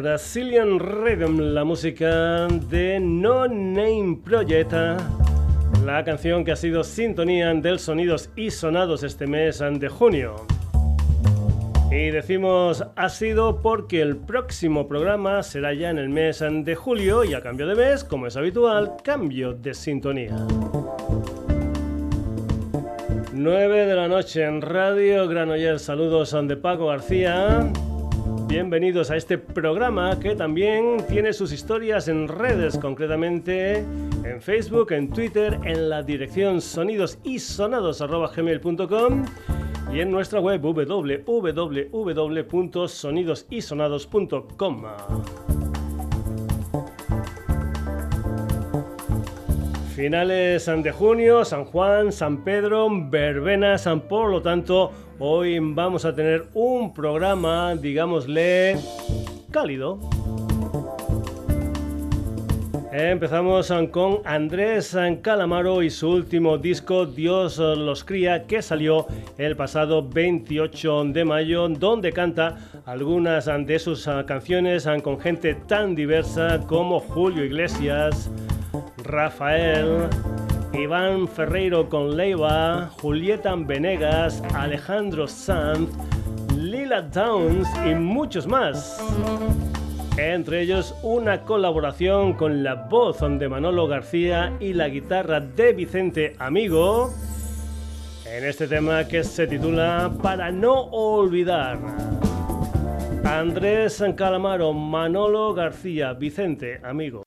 Brazilian Rhythm, la música de No Name Project, la canción que ha sido sintonía del sonidos y sonados este mes de junio. Y decimos ha sido porque el próximo programa será ya en el mes de julio y a cambio de mes, como es habitual, cambio de sintonía. 9 de la noche en Radio Granollers. Saludos de Paco García. Bienvenidos a este programa que también tiene sus historias en redes, concretamente en Facebook, en Twitter, en la dirección sonidosisonados.gmail.com y en nuestra web www.sonidosisonados.com. Finales de junio, San Juan, San Pedro, Verbena, por lo tanto, hoy vamos a tener un programa, digámosle, cálido. Empezamos con Andrés Calamaro y su último disco Dios los cría que salió el pasado 28 de mayo donde canta algunas de sus canciones con gente tan diversa como Julio Iglesias, Rafael, Iván Ferreiro con Leiva, Julieta Venegas, Alejandro Sanz, Lila Downs y muchos más. Entre ellos una colaboración con la voz de Manolo García y la guitarra de Vicente Amigo en este tema que se titula Para no olvidar. Andrés Calamaro, Manolo García, Vicente Amigo.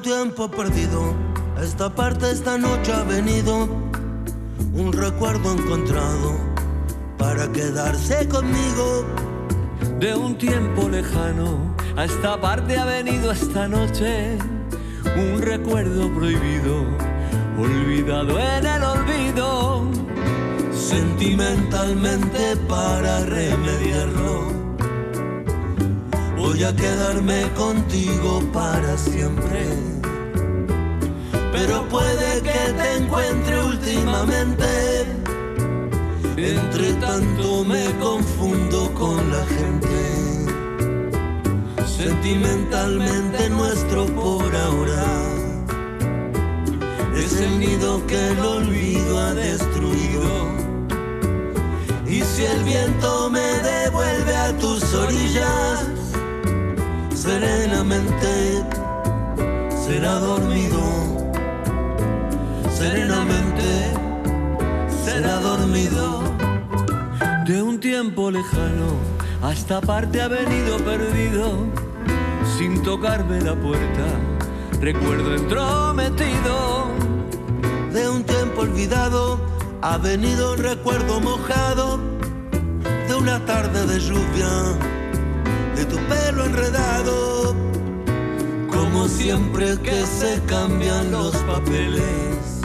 Tiempo perdido, esta parte esta noche ha venido un recuerdo encontrado para quedarse conmigo. De un tiempo lejano, a esta parte ha venido esta noche un recuerdo prohibido, olvidado en el olvido. Sentimentalmente para remediarlo, voy a quedarme contigo para siempre pero puede que te encuentre últimamente. Entre tanto me confundo con la gente. Sentimentalmente nuestro por ahora es el nido que el olvido ha destruido. Y si el viento me devuelve a tus orillas, serenamente será dormido serenamente será dormido. De un tiempo lejano a esta parte ha venido perdido, sin tocarme la puerta, recuerdo entrometido. De un tiempo olvidado ha venido un recuerdo mojado de una tarde de lluvia, tu pelo enredado, como siempre que se cambian los papeles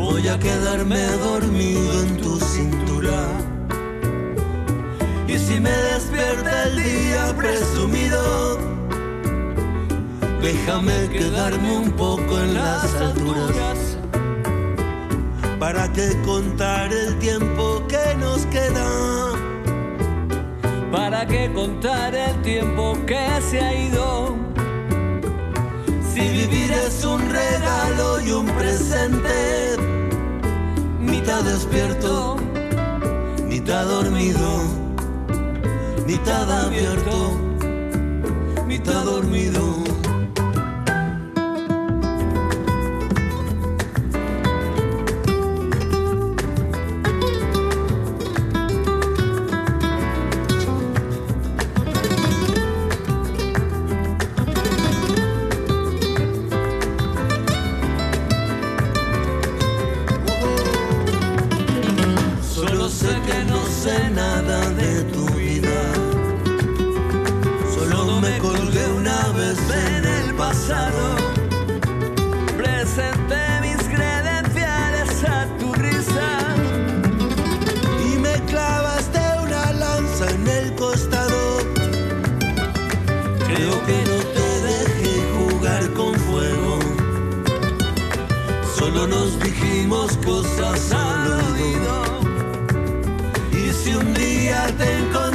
voy a quedarme dormido en tu cintura. Y si me despierta el día presumido, déjame quedarme un poco en las alturas. ¿Para qué contar el tiempo que nos queda? ¿Para qué contar el tiempo que se ha ido? Si vivir es un regalo y un presente mitad despierto, mitad dormido, mitad abierto, mitad dormido. en el pasado. Presenté mis credenciales a tu risa y me clavaste una lanza en el costado. Creo que no te dejé jugar con fuego. Solo nos dijimos cosas al oído. Y si un día te encontré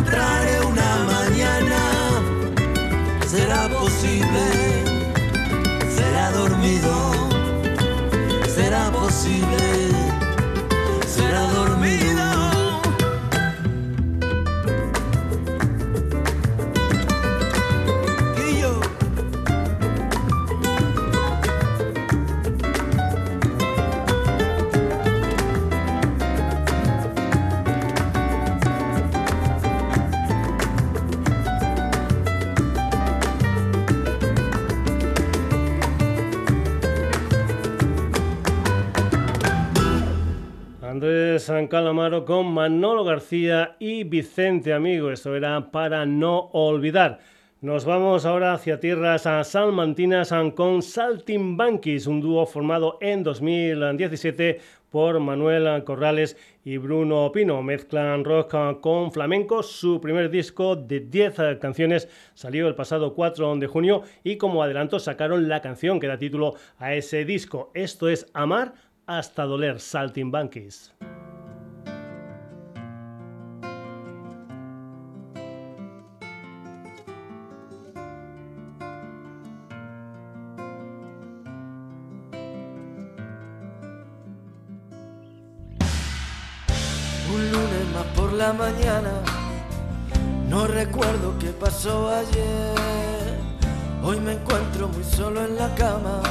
San Calamaro con Manolo García y Vicente Amigo. Esto era para no olvidar. Nos vamos ahora hacia tierras salmantinas con Saltimbanquis, un dúo formado en 2017 por Manuel Corrales y Bruno Pino. Mezclan rock con flamenco. Su primer disco de 10 canciones salió el pasado 4 de junio y como adelanto sacaron la canción que da título a ese disco. Esto es Amar hasta doler Saltimbanquis. La mañana, no recuerdo qué pasó ayer. Hoy me encuentro muy solo en la cama.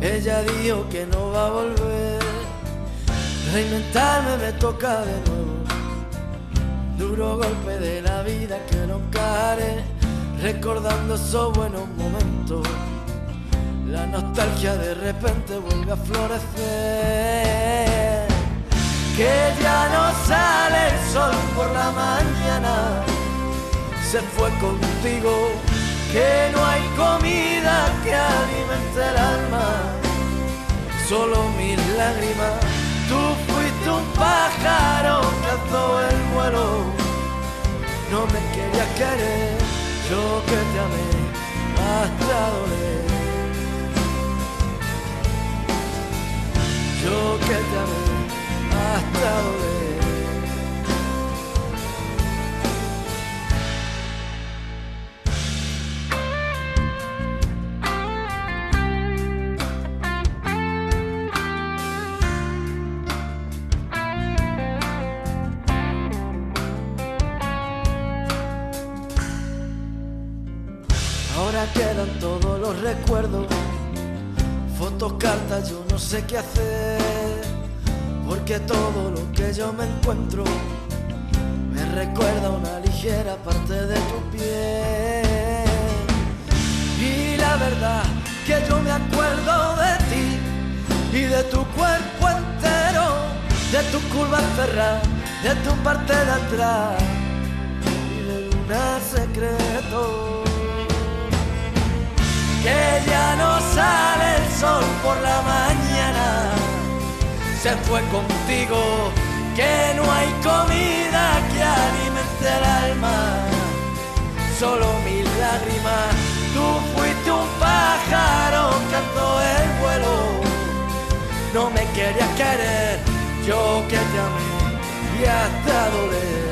Ella dijo que no va a volver. Reinventarme me toca de nuevo. Duro golpe de la vida que no cae, recordando esos buenos momentos. La nostalgia de repente vuelve a florecer que ya no sale el sol por la mañana, se fue contigo, que no hay comida que alimente el alma, solo mis lágrimas, tú fuiste un pájaro que alzó el vuelo, no me querías querer, yo que te amé hasta doler. Yo que te amé Ahora quedan todos los recuerdos, fotos, cartas, yo no sé qué hacer porque todo lo que yo me encuentro me recuerda una ligera parte de tu piel. Y la verdad que yo me acuerdo de ti y de tu cuerpo entero, de tu curva cerrada, de tu parte de atrás y de luna secreto. Que ya no sale el sol por la mañana se fue contigo, que no hay comida que alimente el alma, solo mis lágrimas, tú fuiste un pájaro, cantó el vuelo, no me querías querer, yo que te amé y hasta doler.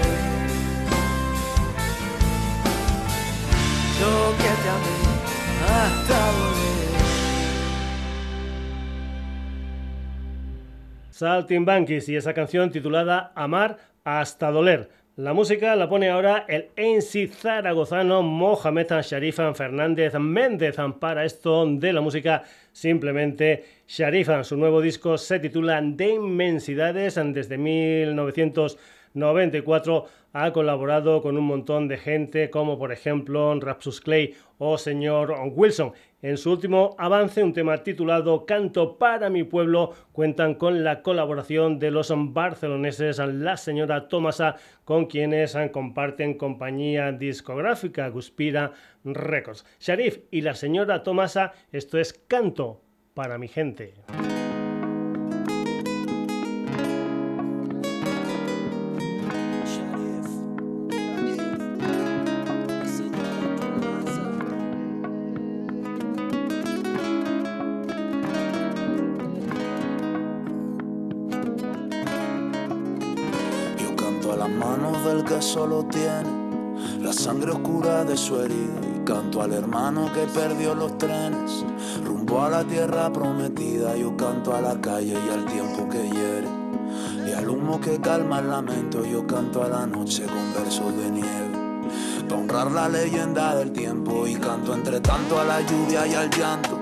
Yo que te amé hasta doler. Saltimbanquis y esa canción titulada Amar hasta doler. La música la pone ahora el NC zaragozano Mohamed Sharifan Fernández Méndez. Para esto de la música, simplemente Sharifan. Su nuevo disco se titula De Inmensidades desde 1900. 94 ha colaborado con un montón de gente como por ejemplo Rapsus Clay o señor Wilson. En su último avance, un tema titulado Canto para mi pueblo, cuentan con la colaboración de los barceloneses la señora Tomasa, con quienes comparten compañía discográfica Guspira Records. Sharif y la señora Tomasa, esto es Canto para mi gente. Solo tiene la sangre oscura de su herida. Y canto al hermano que perdió los trenes rumbo a la tierra prometida. Yo canto a la calle y al tiempo que hiere y al humo que calma el lamento. Yo canto a la noche con versos de nieve para honrar la leyenda del tiempo. Y canto entre tanto a la lluvia y al llanto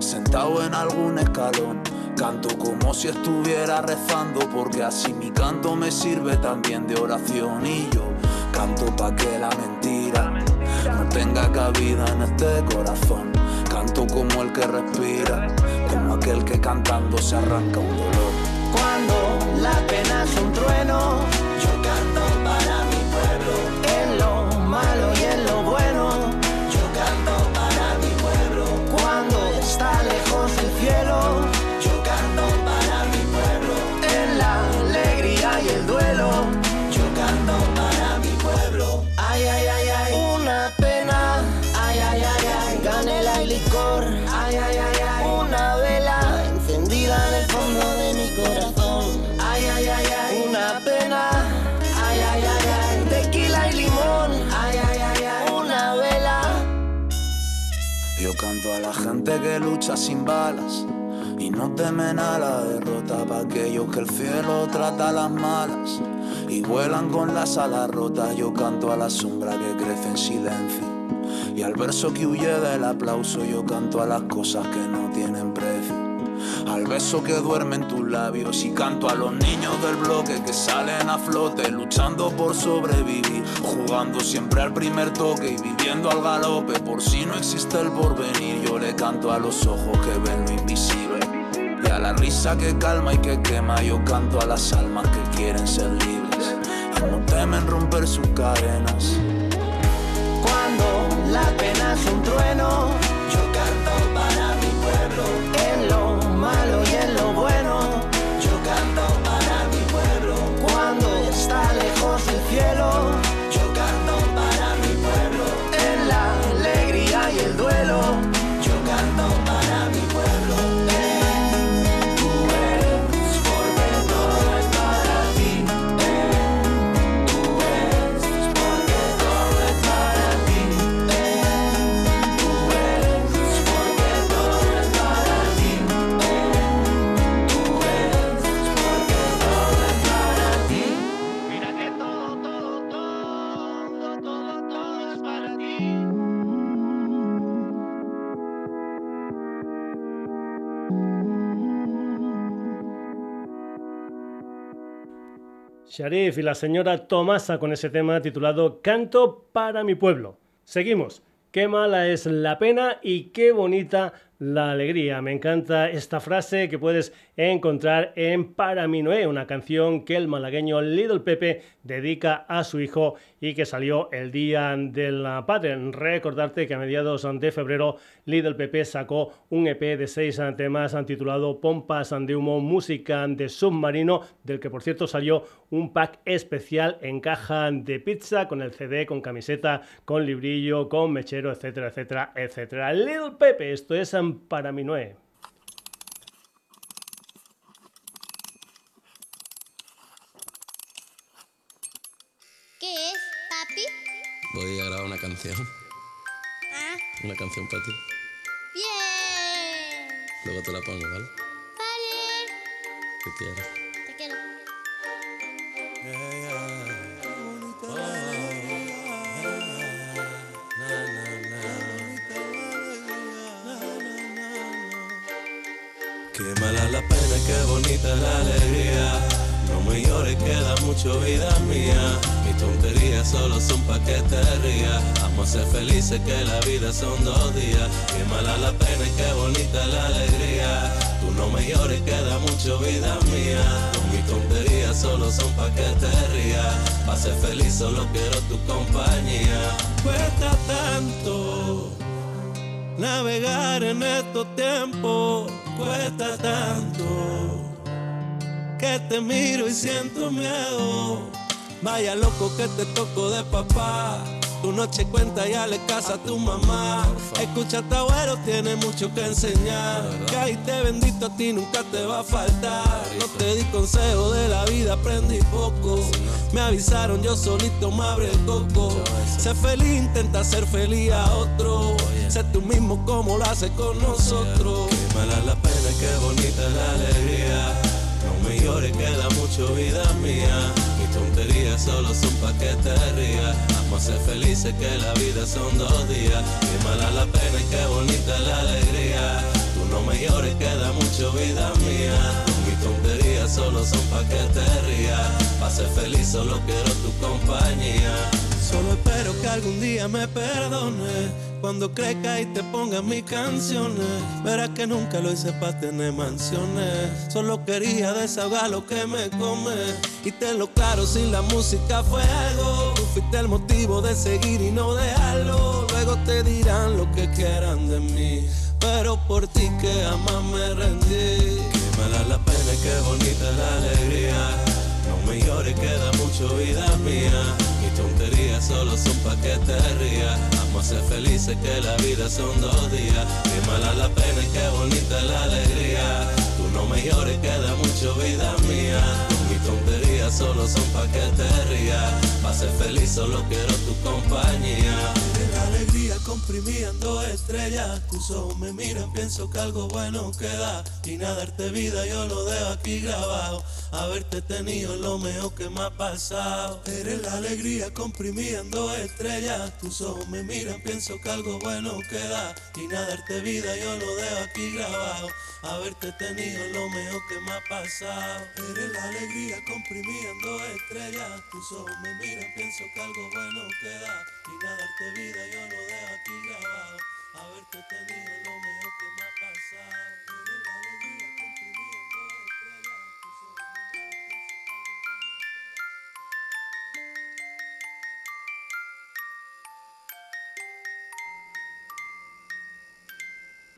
sentado en algún escalón Canto como si estuviera rezando porque así mi canto me sirve también de oración y yo canto pa' que la mentira no tenga cabida en este corazón. Canto como el que respira, como aquel que cantando se arranca un dolor. Cuando la pena es un trueno, La gente que lucha sin balas y no temen a la derrota para aquellos que el cielo trata a las malas y vuelan con las alas rotas. Yo canto a la sombra que crece en silencio y al verso que huye del aplauso. Yo canto a las cosas que no tienen precio. Al beso que duerme en y canto a los niños del bloque que salen a flote luchando por sobrevivir, jugando siempre al primer toque y viviendo al galope por si no existe el porvenir. Yo le canto a los ojos que ven lo invisible y a la risa que calma y que quema. Yo canto a las almas que quieren ser libres y no temen romper sus cadenas. Cuando la pena es un trueno, Sharif y la señora Tomasa con ese tema titulado Canto para mi pueblo. Seguimos. Qué mala es la pena y qué bonita la alegría. Me encanta esta frase que puedes encontrar en Para mi Noé, una canción que el malagueño Little Pepe dedica a su hijo y que salió el día del padre. Recordarte que a mediados de febrero Little Pepe sacó un EP de seis temas titulado Pompas de Humo, Música de Submarino, del que por cierto salió un pack especial en caja de pizza con el CD, con camiseta, con librillo, con mechero, etcétera, etcétera, etcétera. Little Pepe, esto es para mi Noé. ¿Qué es, papi? Voy a grabar una canción. Ah, Una canción para ti. bien. Luego te la pongo, ¿vale? Vale. Te quiero. Qué bonita la alegría. No me llores, queda mucho vida mía. Mis tonterías solo son pa' que te rías. Vamos a ser felices, que la vida son dos días. Qué mala la pena y qué bonita la alegría. Tú no me llores, queda mucho vida mía. Mis tonterías solo son pa' que te rías. Pa' ser feliz solo quiero tu compañía. Cuesta tanto navegar en estos tiempos cuesta tanto que te miro y siento miedo. Vaya loco que te toco de papá. Tu noche cuenta y le casa a tu mamá. Escucha, tu abuelo tiene mucho que enseñar. te bendito a ti nunca te va a faltar. No te di consejo de la vida, aprendí poco. Me avisaron, yo solito me abre el coco. Sé feliz, intenta ser feliz a otro. Sé tú mismo como lo haces con nosotros. Qué mala la pena, qué bonita la alegría. No me llores, queda mucho vida mía. Tonterías solo son pa' que te rías. Vamos a ser felices que la vida son dos días. Qué mala la pena y qué bonita la alegría. Tú no me llores, queda mucho vida mía. Mis tonterías solo son pa' que te rías. Pa' ser feliz solo quiero tu compañía. Solo espero que algún día me perdone cuando crezca y te ponga mis canciones, verás que nunca lo hice para tener mansiones. Solo quería desahogar lo que me come. Y te lo claro, sin la música fue algo. Tú fuiste el motivo de seguir y no dejarlo. Luego te dirán lo que quieran de mí. Pero por ti que jamás me rendí. Qué mala la pena y qué bonita la alegría. No me llores, queda mucho vida mía tonterías solo son pa' que te rías. Vamos a ser felices que la vida son dos días. Qué mala la pena y qué bonita la alegría. Tú no me llores, queda mucho vida mía. Mis tonterías solo son pa' que te rías. Pa' ser feliz solo quiero tu compañía. Alegría comprimiendo estrellas. Tus ojos me miran, pienso que algo bueno queda. Y nada darte vida yo lo dejo aquí grabado haberte tenido lo mejor que me ha pasado. Eres la alegría comprimiendo estrellas. Tus ojos me miran, pienso que algo bueno queda. Y nada darte vida, yo lo dejo aquí grabado. Haberte tenido lo mejor que me ha pasado. Eres la alegría comprimiendo estrellas. Tus ojos me miran, pienso que algo bueno queda.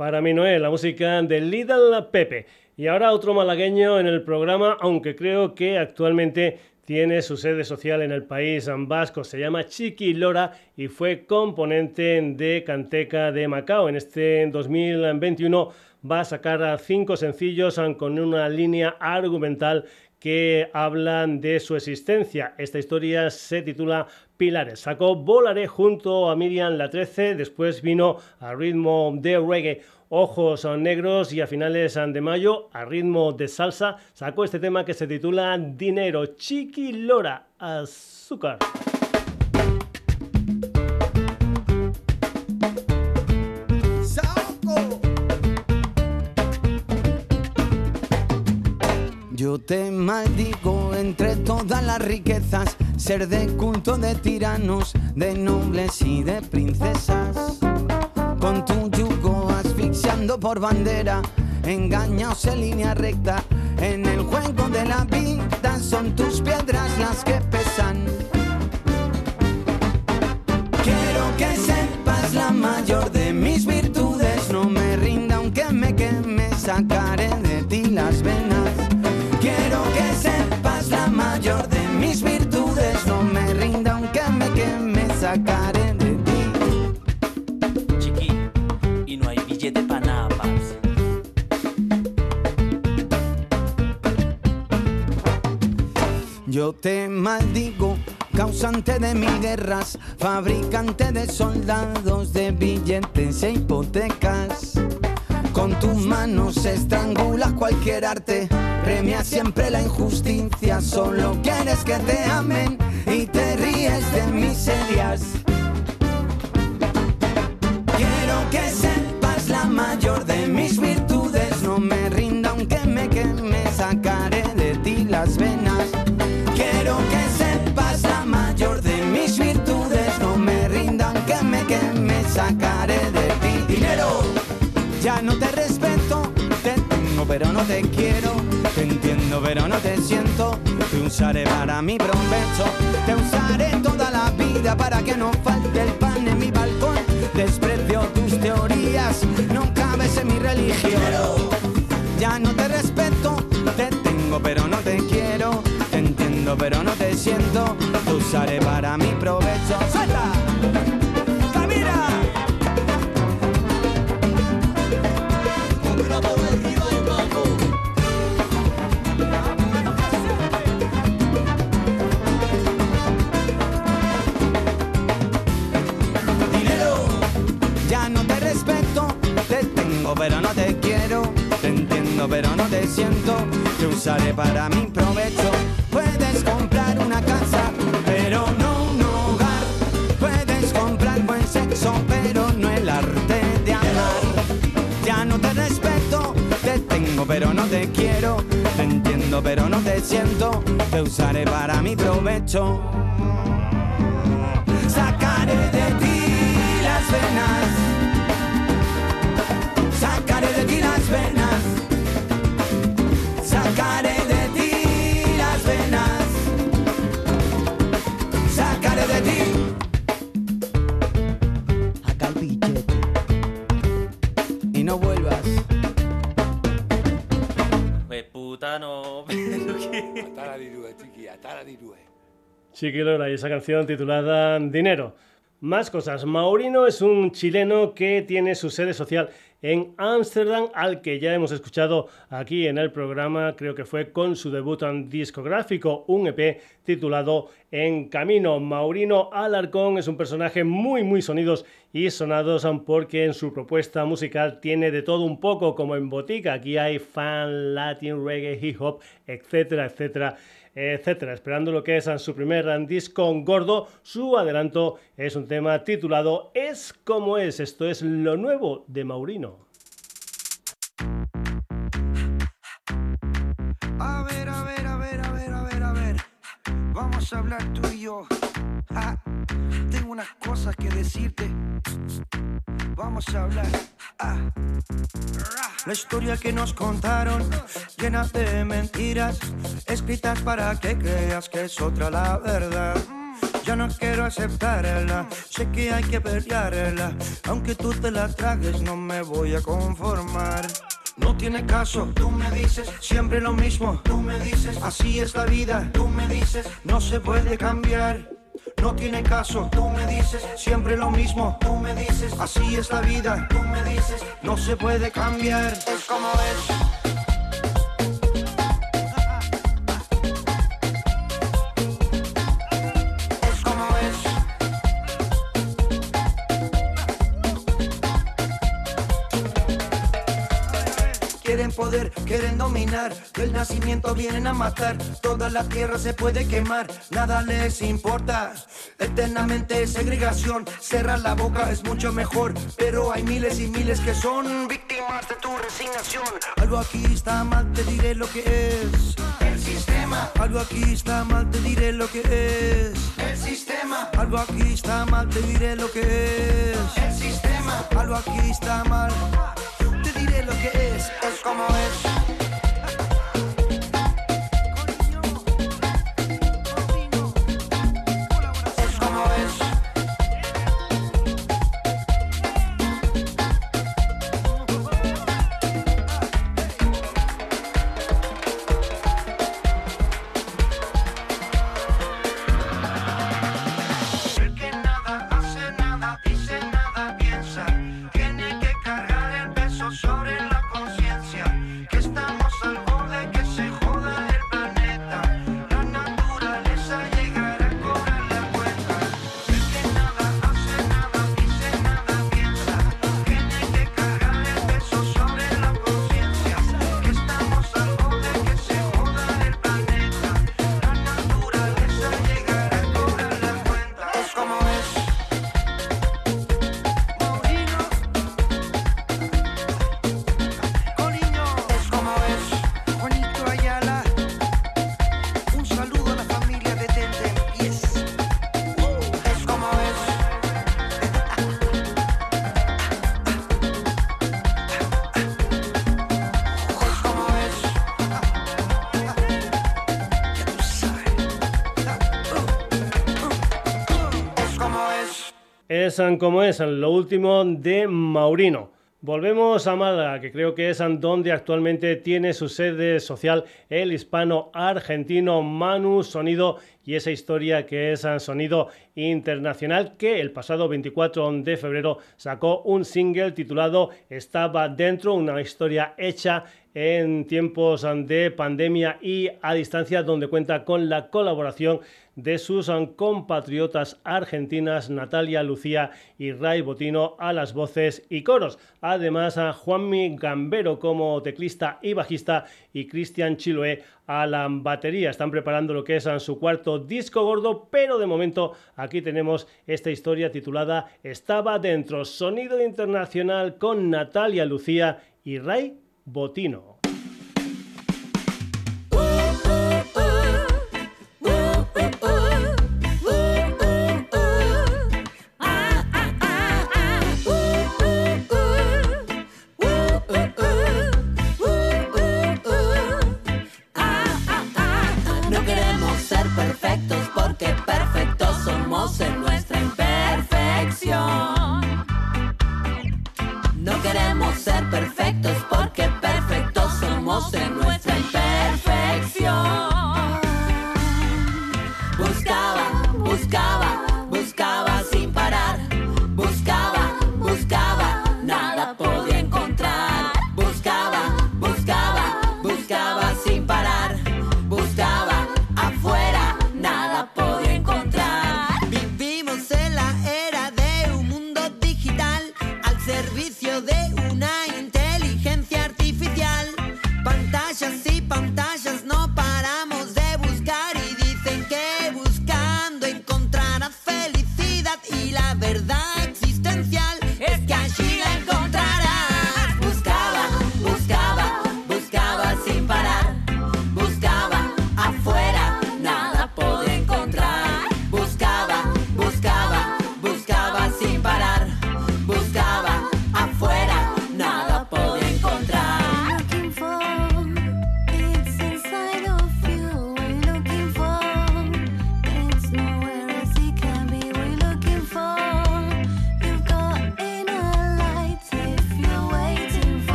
Para mí no es la música de Lidl Pepe. Y ahora otro malagueño en el programa, aunque creo que actualmente tiene su sede social en el país vasco. Se llama Chiqui Lora y fue componente de Canteca de Macao. En este 2021 va a sacar cinco sencillos con una línea argumental que hablan de su existencia. Esta historia se titula Pilares. Sacó Volaré junto a Miriam La 13, después vino a ritmo de reggae. Ojos negros y a finales de mayo, a ritmo de salsa, sacó este tema que se titula Dinero, Chiqui Lora, Azúcar. Yo te maldigo entre todas las riquezas, ser de culto de tiranos, de nobles y de princesas. Con tu yugo por bandera, engañaos en línea recta, en el juego de la vida son tus piedras las que pesan. Te maldigo, causante de mis guerras, fabricante de soldados, de billetes e hipotecas. Con tus manos estrangulas cualquier arte, premia siempre la injusticia, solo quieres que te amen y te ríes de miserias. Quiero que sepas la mayor de mis Ya no te respeto, te tengo pero no te quiero. Te entiendo pero no te siento. Te usaré para mi provecho. Te usaré toda la vida para que no falte el pan en mi balcón. Desprecio tus teorías, no cabes en mi religión. Ya no te respeto, te tengo pero no te quiero. Te entiendo pero no te siento. Te usaré para mi provecho. ¡Suelta! Pero no te siento. Te usaré para mi provecho. Puedes comprar una casa, pero no un hogar. Puedes comprar buen sexo, pero no el arte de amar. Ya no te respeto, te tengo, pero no te quiero. Te entiendo, pero no te siento. Te usaré para mi provecho. Sacaré de ti las venas. Sacaré de ti las venas. Sacaré de ti las venas. Sacaré de ti. Acá el billete. Y no vuelvas. Pues puta no. Chiquilora y esa canción titulada Dinero. Más cosas. Maurino es un chileno que tiene su sede social en Ámsterdam, al que ya hemos escuchado aquí en el programa, creo que fue con su debut en discográfico, un EP titulado En Camino. Maurino Alarcón es un personaje muy, muy sonidos y sonados porque en su propuesta musical tiene de todo un poco como en Botica. Aquí hay fan, latin, reggae, hip hop, etcétera, etcétera etcétera. Esperando lo que es su primer disco gordo, su adelanto es un tema titulado Es como es. Esto es lo nuevo de Maurino. Vamos a hablar tú y yo. Ah, tengo unas cosas que decirte. Vamos a hablar. Ah. La historia que nos contaron, llena de mentiras, escritas para que creas que es otra la verdad. Ya no quiero aceptarla, sé que hay que pelearla, aunque tú te la tragues no me voy a conformar. No tiene caso, tú me dices siempre lo mismo, tú me dices así es la vida, tú me dices no se puede cambiar. No tiene caso, tú me dices siempre lo mismo, tú me dices así es la vida, tú me dices no se puede cambiar. Es como es. Quieren poder, quieren dominar, del nacimiento vienen a matar, toda la tierra se puede quemar, nada les importa. Eternamente segregación, cerrar la boca es mucho mejor, pero hay miles y miles que son víctimas de tu resignación. Algo aquí está mal, te diré lo que es. El sistema. Algo aquí está mal, te diré lo que es. El sistema. Algo aquí está mal, te diré lo que es. El sistema. Algo aquí está mal. Diré lo que es, es como es. Como es lo último de Maurino. Volvemos a Málaga, que creo que es donde actualmente tiene su sede social el hispano argentino Manu Sonido y esa historia que es Sonido Internacional que el pasado 24 de febrero sacó un single titulado Estaba dentro, una historia hecha en tiempos de pandemia y a distancia, donde cuenta con la colaboración de sus compatriotas argentinas Natalia Lucía y Ray Botino a las voces y coros. Además, a Juanmi Gambero como teclista y bajista y Cristian Chiloé a la batería. Están preparando lo que es su cuarto disco gordo, pero de momento aquí tenemos esta historia titulada Estaba dentro, sonido internacional con Natalia Lucía y Ray Botino.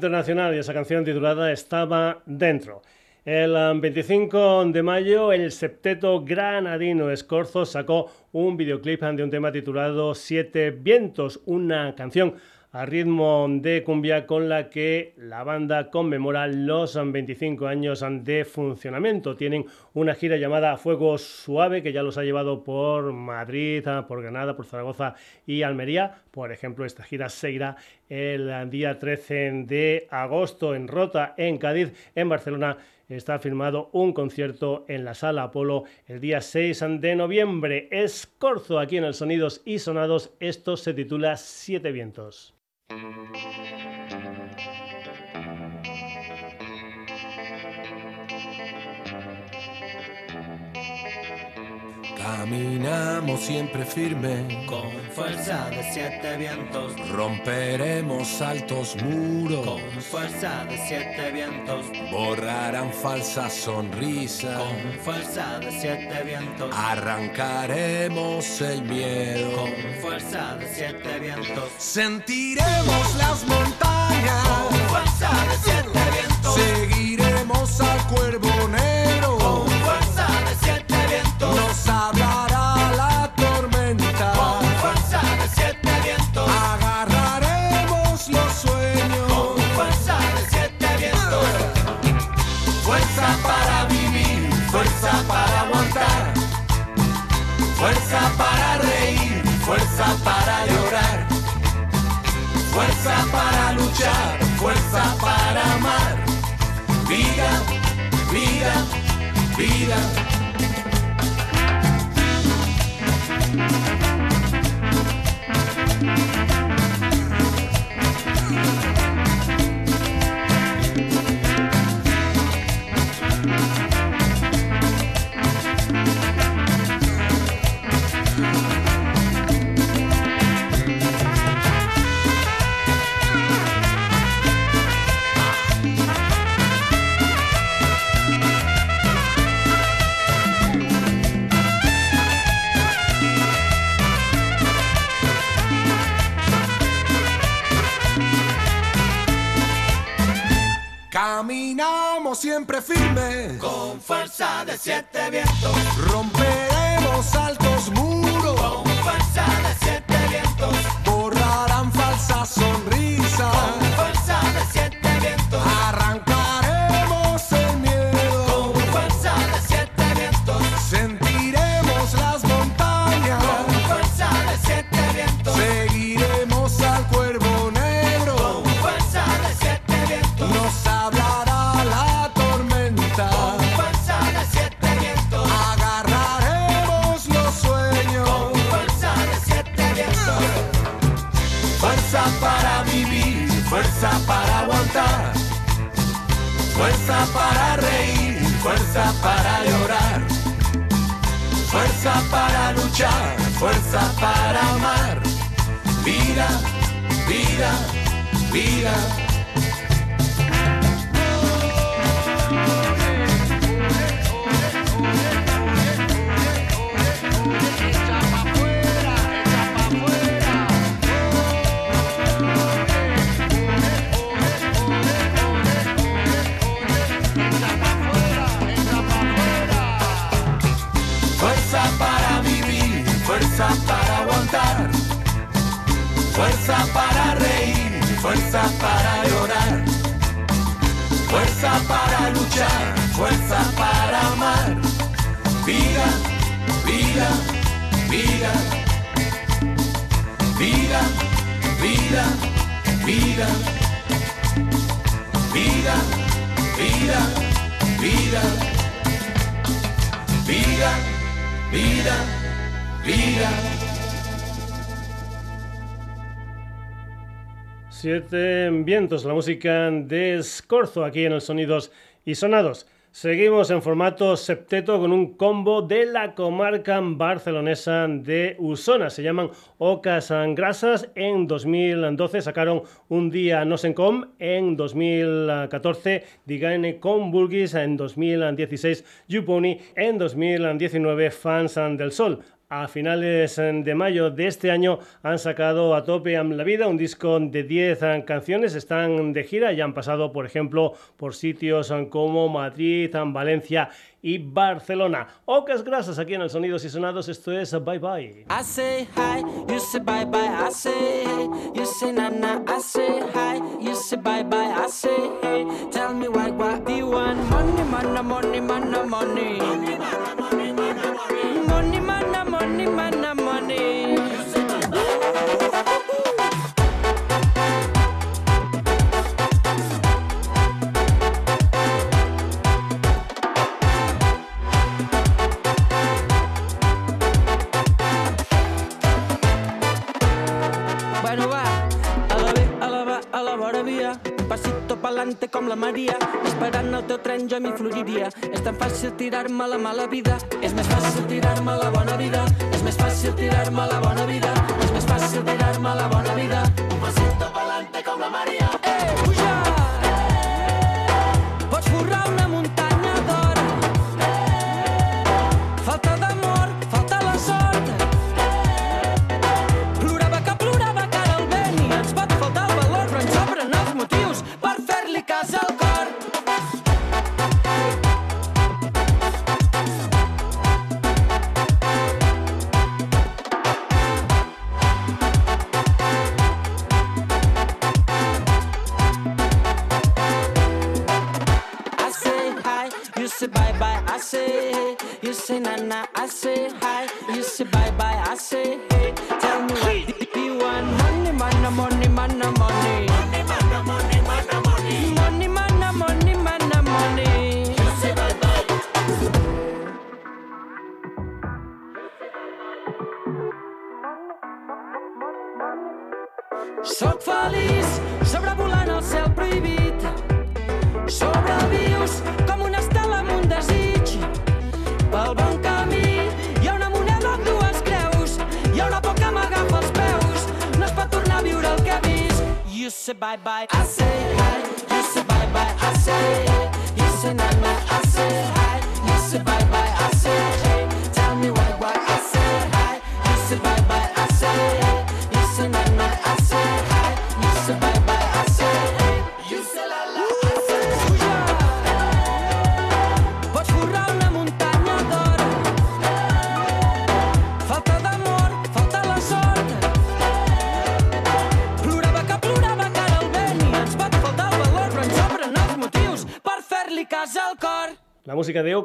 Internacional y esa canción titulada Estaba dentro. El 25 um, de mayo, el septeto granadino Escorzo sacó un videoclip de un tema titulado Siete Vientos, una canción a ritmo de cumbia con la que la banda conmemora los 25 años de funcionamiento. Tienen una gira llamada Fuego Suave que ya los ha llevado por Madrid, por Granada, por Zaragoza y Almería. Por ejemplo, esta gira seguirá el día 13 de agosto en Rota, en Cádiz, en Barcelona está firmado un concierto en la Sala Apolo el día 6 de noviembre. Es corzo aquí en el Sonidos y Sonados. Esto se titula Siete Vientos. Thank you. Caminamos siempre firme, con fuerza de siete vientos. Romperemos altos muros, con fuerza de siete vientos. Borrarán falsas sonrisas, con fuerza de siete vientos. Arrancaremos el miedo, con fuerza de siete vientos. Sentiremos las montañas, con fuerza de siete vientos. Seguiremos al cuervo vida. Fuerza para aguantar, fuerza para reír, fuerza para llorar, fuerza para luchar, fuerza para amar. Vida, vida, vida, vida, vida, vida, vida, vida, vida, vida, vida, vida. Siete vientos, la música de Scorzo aquí en el Sonidos y Sonados. Seguimos en formato septeto con un combo de la comarca barcelonesa de Usona. Se llaman Ocas Grasas. En 2012 sacaron Un día no sé com. En 2014 Digane con Bulgis. En 2016 Yuponi. En 2019 Fans del Sol. A finales de mayo de este año han sacado a tope Am la vida, un disco de 10 canciones, están de gira y han pasado, por ejemplo, por sitios como Madrid, Valencia y Barcelona. Ocas grasas aquí en el Sonidos y Sonados, esto es Bye Bye. I say hi, you say bye bye, I say hey, you say na na, I say hi, you say bye bye, I say hey. Tell me why, what do you want? Money, money, money, money, money. Money, money, money, money. Money, money, money, money, money. Pasito pa'lante com la Maria, esperant el teu tren jo m'hi floriria. És tan fàcil tirar-me la mala vida, és més fàcil tirar-me la bona vida. És més fàcil tirar-me la bona vida, és més fàcil tirar-me la bona vida. Un pasito pa'lante com la Maria.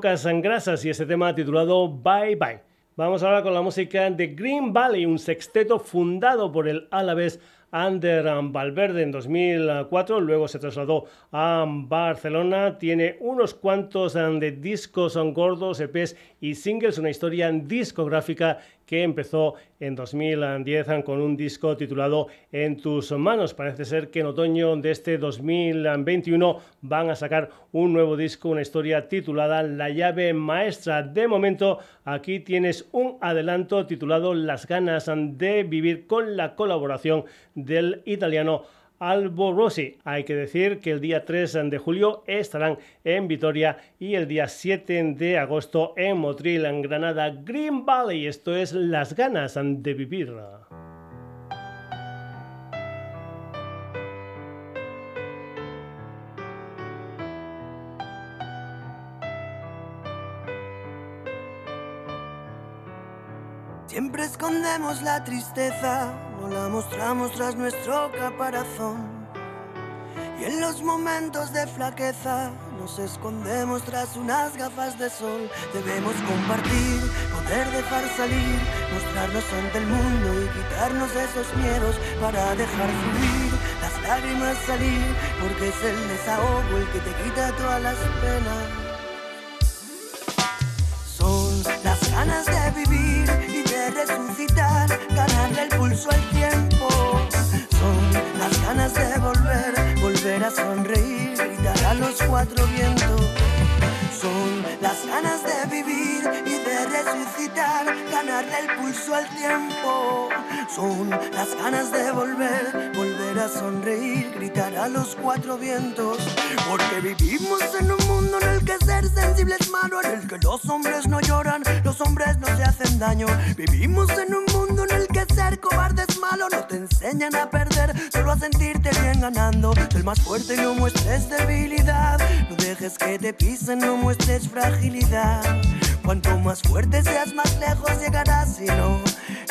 Música de Ocas Grasas y este tema titulado Bye Bye. Vamos ahora con la música de Green Valley, un sexteto fundado por el Alavés Ander Valverde en 2004, luego se trasladó a Barcelona, tiene unos cuantos de discos um, gordos, EPs y singles, una historia discográfica que empezó en 2010 um, con un disco titulado En tus manos. Parece ser que en otoño de este 2021 van a sacar un nuevo disco, una historia titulada La llave maestra. De momento, aquí tienes un adelanto titulado Las ganas de vivir con la colaboración del italiano Albo Rossi. Hay que decir que el día 3 de julio estarán en Vitoria y el día 7 de agosto en Motril, en Granada, Green Valley. Esto es Las ganas de vivir. Siempre escondemos la tristeza, no la mostramos tras nuestro caparazón. Y en los momentos de flaqueza nos escondemos tras unas gafas de sol. Debemos compartir, poder dejar salir, mostrarnos ante el mundo y quitarnos esos miedos para dejar fluir las lágrimas salir, porque es el desahogo el que te quita todas las penas. Son las ganas de vivir y de resucitar, ganarle el al tiempo. Son las ganas de volver, volver a sonreír, gritar a los cuatro vientos. Son las ganas de vivir y de resucitar, ganarle el pulso al tiempo. Son las ganas de volver, volver a sonreír, gritar a los cuatro vientos. Porque vivimos en un mundo en el que ser sensible es malo, en el que los hombres no lloran, los hombres no se hacen daño. Vivimos en un mundo el que ser cobarde es malo, no te enseñan a perder, solo a sentirte bien ganando. Sé el más fuerte y no muestres debilidad, no dejes que te pisen, no muestres fragilidad. Cuanto más fuerte seas, más lejos llegarás, si no,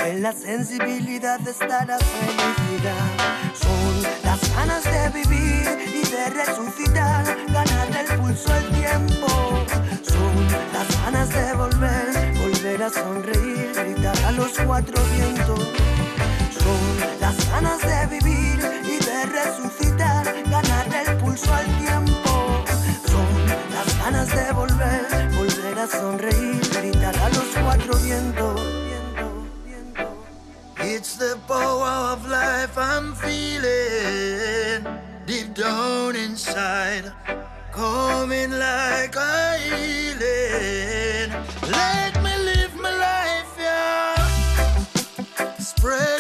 en la sensibilidad está la felicidad. Son las ganas de vivir y de resucitar, ganarle el pulso al tiempo. Son las ganas de volver, volver a sonreír, a los cuatro vientos. Son las ganas de vivir y de resucitar, ganarle el pulso al tiempo. Son las ganas de volver, volver a sonreír, gritar a los cuatro vientos. It's the power of life I'm feeling deep down inside, coming like a healing. Yeah.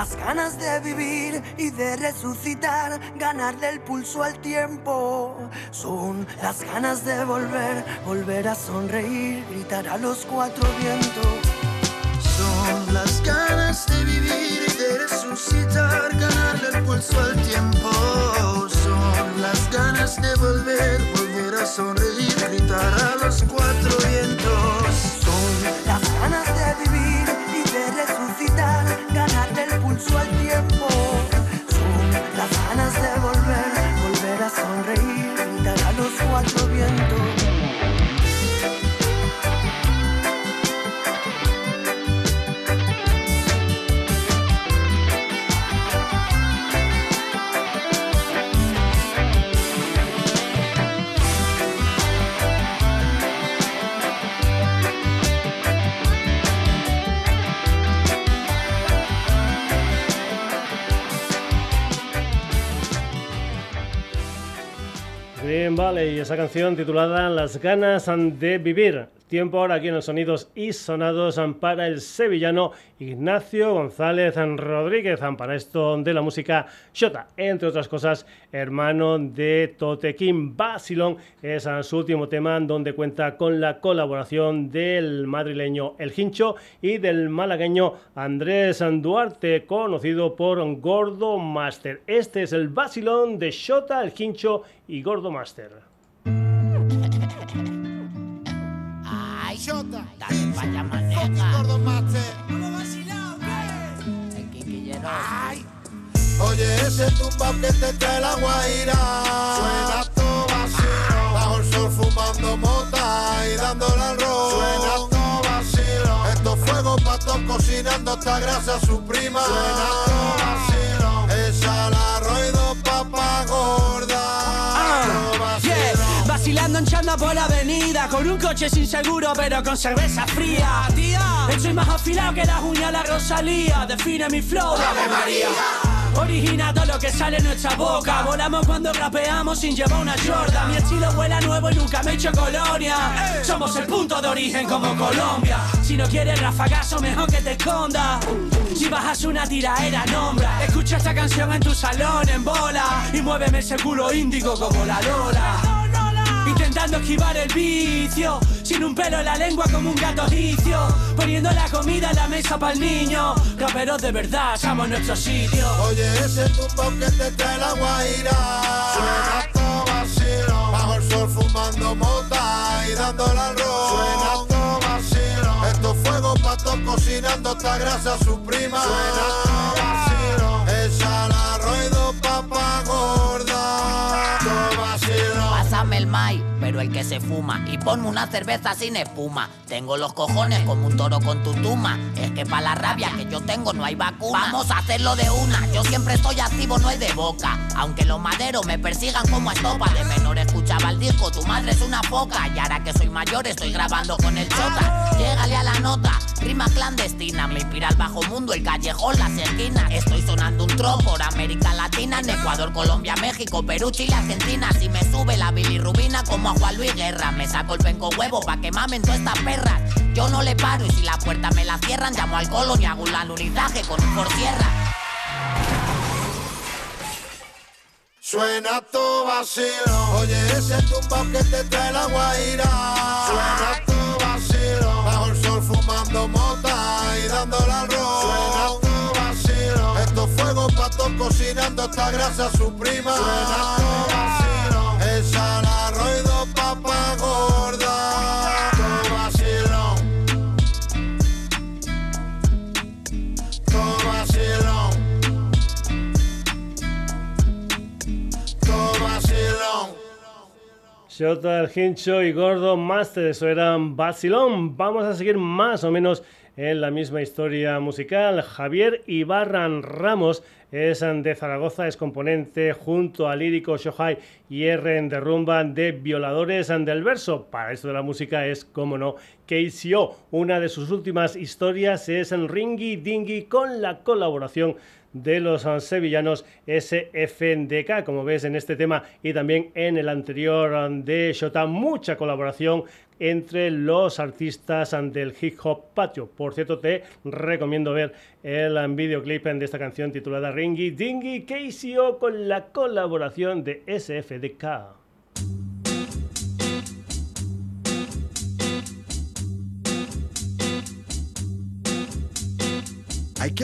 Las ganas de vivir y de resucitar, ganarle el pulso al tiempo. Son las ganas de volver, volver a sonreír, gritar a los cuatro vientos. Son las ganas de vivir y de resucitar, ganarle el pulso al tiempo. Son las ganas de volver, volver a sonreír, gritar a los cuatro vientos. Son las ganas de vivir y de resucitar, pulso al tiempo. Valley, esa canción titulada Las ganas de vivir. Tiempo ahora aquí en los sonidos y sonados para el sevillano Ignacio González Rodríguez, para esto de la música Shota, entre otras cosas, hermano de Totequín Basilón, es su último tema donde cuenta con la colaboración del madrileño El Hincho y del malagueño Andrés Duarte, conocido por Gordo Master. Este es el Basilón de Shota, El Hincho y Gordo Master. Ay, Shota, dale vaya manera. gordo mate. Ay. Oye, ese tumbao que te trae la guaira. Suena todo vacío Bajo el sol fumando mota y dándole al rojo Suena todo vacío Estos fuegos patos cocinando esta grasa su prima. Suena todo vacío Yeah, vacilando en por la avenida Con un coche sin seguro pero con cerveza fría. Tía, estoy más afilado que las uñas de la Rosalía. Define mi flow, Ave María. Origina todo lo que sale en nuestra boca. Volamos cuando rapeamos sin llevar una jorda Mi estilo huele nuevo y nunca me he hecho colonia. Somos el punto de origen como Colombia. Si no quieres rafagazo mejor que te escondas Si bajas una tiraera nombra. Escucha esta canción en tu salón en bola. Y muéveme ese culo índigo como la Lola Intentando esquivar el vicio. Sin un pelo en la lengua como un gato egipcio. Poniendo la comida en la mesa para el niño Raperos de verdad, somos nuestro sitio. Oye, ese tumbao que te trae la guaira. Suena todo vacío. Bajo el sol fumando mota y dándole al rojo Suena todo vacío. Estos fuegos patos cocinando esta grasa su prima Suena pero el que se fuma. Y ponme una cerveza sin espuma. Tengo los cojones como un toro con tutuma. Es que para la rabia que yo tengo no hay vacuna. Vamos a hacerlo de una. Yo siempre estoy activo, no hay de boca. Aunque los maderos me persigan como estopa. De menor escuchaba el disco, tu madre es una foca. Y ahora que soy mayor estoy grabando con el chota. Llégale a la nota, rima clandestina. Me inspira el bajo mundo, el callejón, las esquinas. Estoy sonando un tro por América Latina, en Ecuador, Colombia, México, Perú, Chile, Argentina. Si me sube la bilirrubina como a Juan Luis Guerra, me saco el penco huevo pa' que mamen todas estas perras. Yo no le paro y si la puerta me la cierran, llamo al colon y hago un alunizaje con un por tierra. Suena tu vacilo, oye ese tumbao que te trae la guaira. Suena tu vacilo, bajo el sol fumando mota y dándole al rock. Suena tu vacilo, estos fuegos patos cocinando esta grasa suprema. Suena tu vacilo, Shota, el Hincho y Gordo Master, eso era Basilón. Vamos a seguir más o menos en la misma historia musical. Javier Ibarran Ramos es de Zaragoza, es componente junto a Lírico Shohai y R de Rumba de Violadores del Verso. Para esto de la música es, como no, KCO. Una de sus últimas historias es en Ringy Dingy con la colaboración de los sevillanos SFDK, como ves en este tema y también en el anterior de Shota, mucha colaboración entre los artistas del hip hop patio. Por cierto, te recomiendo ver el videoclip de esta canción titulada Ringy Dingy KCO con la colaboración de SFDK.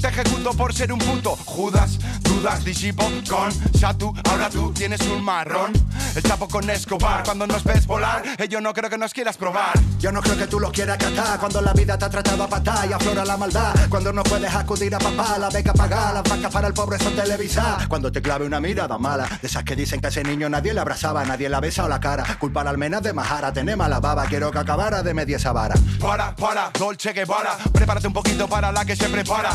te ejecuto por ser un puto, Judas, dudas, disipo con Satu, ahora tú tienes un marrón, el chapo con Escobar, cuando nos ves volar, eh, yo no creo que nos quieras probar. Yo no creo que tú lo quieras catar cuando la vida te ha tratado a patar y aflora la maldad. Cuando no puedes acudir a papá, la beca pagar, las vacas para el pobre son televisar. Cuando te clave una mirada mala, de esas que dicen que a ese niño nadie le abrazaba, nadie le ha besado la cara. Culpa al almenas de majara, tener mala baba, quiero que acabara de media esa vara. Para, para, Dolce Guevara, prepárate un poquito para la que se prepara.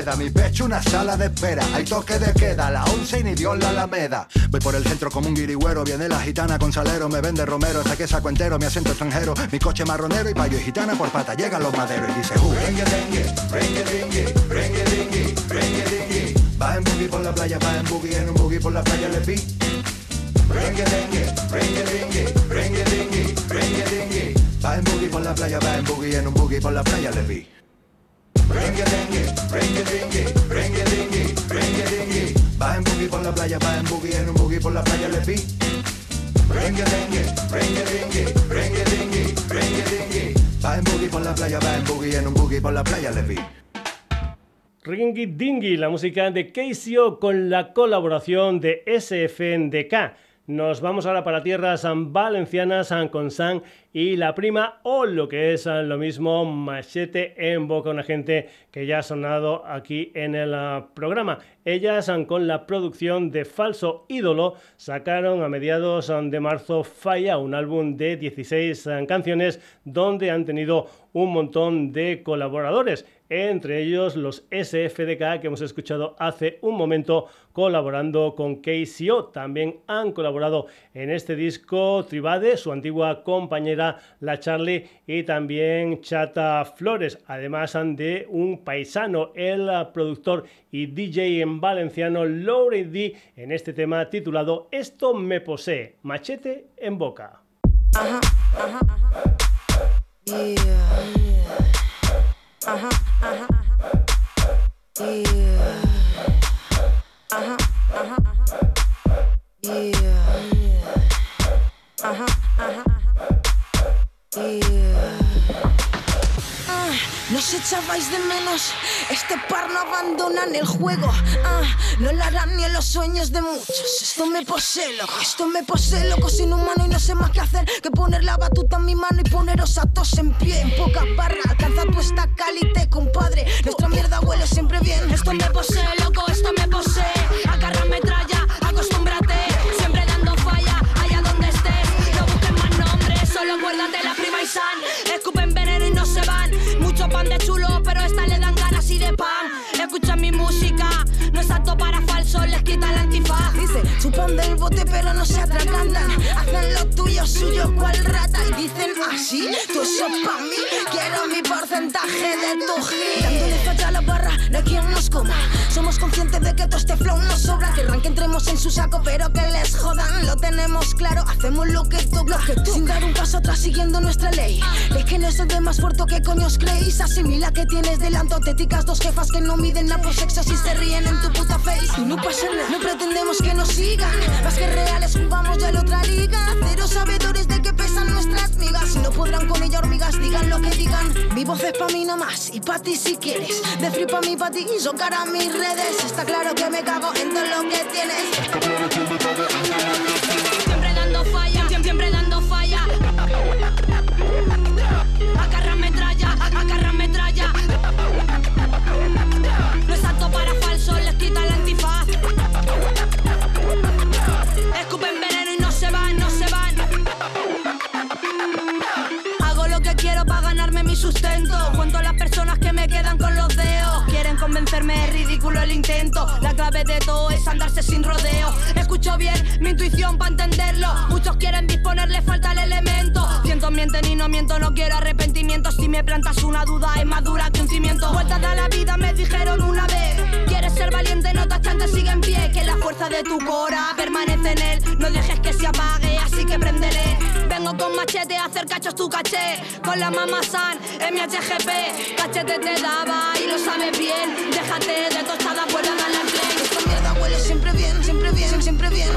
Mi pecho una sala de espera. Hay toque de queda, la once y ni Dios la alameda. Voy por el centro como un guirigüero. Viene la gitana con salero, me vende romero. Hasta que saco entero, mi acento extranjero. Mi coche marronero y payo y gitana por pata. Llegan los maderos y dice, uh. Va en boogie por la playa, va en boogie, en un boogie por la playa le vi. Va en boogie por la playa, va en boogie, en un boogie por la playa le vi. Rengue dengue, rengue dengue, rengue dengue, rengue dengue. Va en boogie por la playa, va en boogie, en un boogie por la playa le vi. Rengue dengue, rengue dengue, rengue dengue, rengue dengue. Va en boogie por la playa, va en boogie, en un boogie por la playa le vi. Ringy Dingy, la música de KCO con la colaboración de SFNDK. Nos vamos ahora para tierras valencianas con San y la prima, o lo que es lo mismo, Machete en boca, una gente que ya ha sonado aquí en el ah, programa. Ellas con la producción de Falso Ídolo sacaron a mediados de marzo Falla, un álbum de 16 canciones donde han tenido un montón de colaboradores entre ellos los SFDK que hemos escuchado hace un momento colaborando con KCO. También han colaborado en este disco Tribade, su antigua compañera La Charlie y también Chata Flores, además de un paisano, el productor y DJ en valenciano Lowry D en este tema titulado Esto me posee, machete en boca. Uh huh. Uh huh. Yeah. Uh huh. Uh huh. Uh-huh. Echabais de menos. Este par no abandonan el juego. Ah, no lo harán ni en los sueños de muchos. Esto me posee, loco. Esto me posee, loco, sin humano y no sé más qué hacer que poner la batuta en mi mano y poneros a todos en pie. En poca barra, alcanza tu esta calite, compadre. Nuestra mierda huele siempre bien. Esto me posee, loco, esto me posee. Agarra metralla, acostúmbrate. Siempre dando falla, allá donde estés. No busques más nombres, solo acuérdate la prima y san. Escupen para falso, les quita el antifaz. Dice, chupan del bote, pero no se atracantan. Hacen lo tuyo, suyo, cual rata. Y dicen así, tú eso pa' mí. Quiero mi porcentaje de tu hit. Dándole falla a la barra, no hay quien nos coma. Somos conscientes de que todo este flow nos sobra. Querrán que entremos en su saco, pero que les jodan. Lo tenemos claro, hacemos lo que toca. Sin dar un paso atrás, siguiendo nuestra ley. Es que no es el de más fuerte que coño os creéis. Asimila que tienes delante auténticas dos jefas que no miden nada por sexo si se ríen en tu puta face. Y no no pretendemos que nos sigan. Más que reales jugamos ya en otra liga. Cero sabedores de que pesan nuestras migas. Si no podrán con ella hormigas, digan lo que digan. Mi voz es pa' mí nada más y pa' ti si quieres. De free pa' mí, pa' ti y cara a mis redes. Está claro que me cago en todo lo que tienes. Mi sustento. Cuento las personas que me quedan con los dedos. Quieren convencerme, es ridículo el intento. La clave de todo es andarse sin rodeo. Escucho bien mi intuición para entenderlo. Muchos quieren disponerle, falta el elemento. Cientos mienten y no miento, no quiero arrepentimientos. Si me plantas una duda, es más dura que un cimiento. Vueltas a la vida me dijeron una vez. Quieres ser valiente, no tachante, sigue en pie. Que la fuerza de tu cora permanece en él. No dejes que se apague, así que préndele. Vengo con machete a hacer cachos tu caché. Con la mamá san, en mi HGP. Cachete te daba y lo sabes bien. Déjate de tostada, vuelve a al play. Esta mierda huele siempre bien, siempre bien, siempre bien.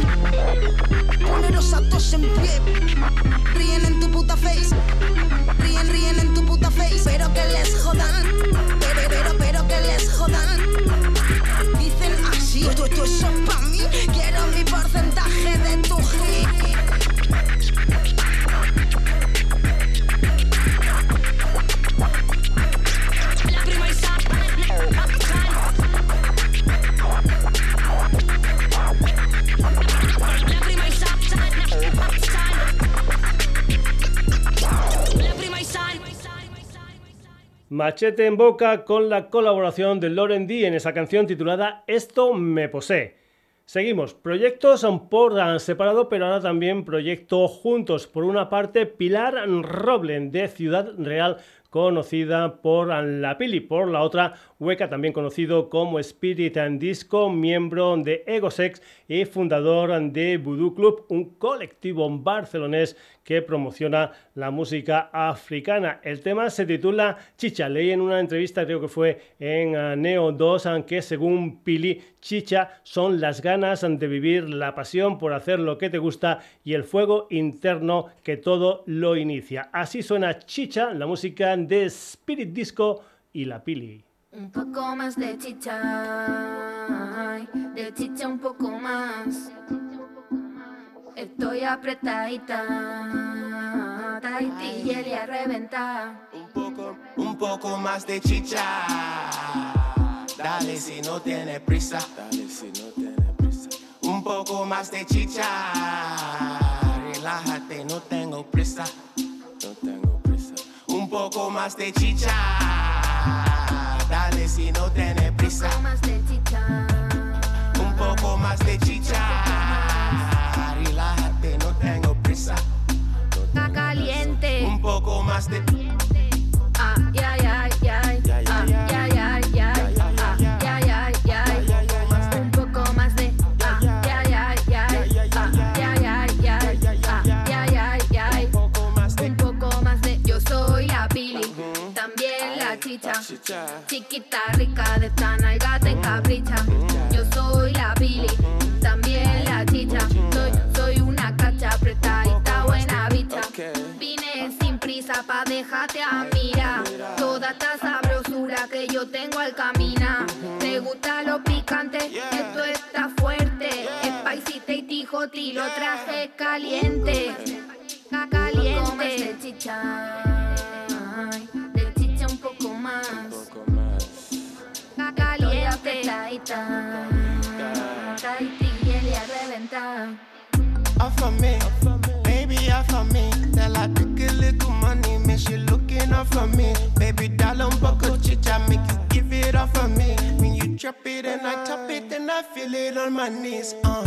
Poneros a todos en pie. Ríen en tu puta face. Ríen, ríen en tu puta face. Pero que les jodan. Machete en boca con la colaboración de Loren D en esa canción titulada Esto me posee. Seguimos, proyectos por separado, pero ahora también proyectos juntos. Por una parte, Pilar Roblen de Ciudad Real conocida por la Pili, por la otra Hueca, también conocido como Spirit and Disco, miembro de Egosex y fundador de Voodoo Club, un colectivo barcelonés que promociona la música africana. El tema se titula Chicha. Leí en una entrevista, creo que fue en uh, Neo 2, que según Pili, Chicha son las ganas de vivir, la pasión por hacer lo que te gusta y el fuego interno que todo lo inicia. Así suena Chicha, la música de Spirit Disco y la Pili. Un poco más de chicha, de chicha un poco más. Estoy apretadita, y a reventar. Un poco, un poco más de chicha. Dale si no tiene prisa. Dale si no tiene prisa. Un poco más de chicha. Relájate, no tengo prisa. No tengo prisa. Un poco más de chicha. Dale si no tiene prisa. Un poco más de chicha. Un poco más de chicha Está caliente. Un poco más de. Chiquita, rica, de esta nalga te capricha. Yo soy la Pili, también la chicha. Soy, soy una cacha apretadita, buena bicha. Vine sin prisa pa' dejarte a mirar. Toda esta sabrosura que yo tengo al caminar. Me gusta lo picante, esto está fuerte. Spicy, y tijoti, lo traje caliente. Caliente. Chicha un poco más. Caliente. Tahiti, a reventar. Off of me, baby, off of me. Tell her take a little money, me she looking off for me. Baby, doll un poco chicha, make you give it off of me. When you drop it and I top it, and I feel it on my knees. Uh.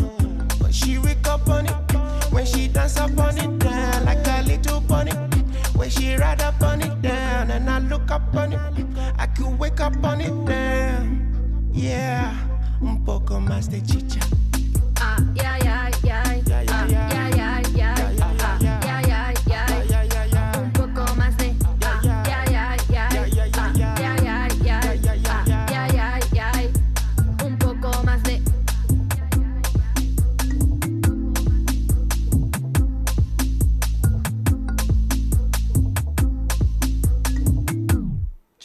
When she wake up on it, when she dance up on it down like a little bunny. When she ride up on it down and I look up on it, I could wake up on it down. Yeah, un poco más de chicha. Ah, yeah, yeah, yeah. Ah, yeah, yeah, yeah.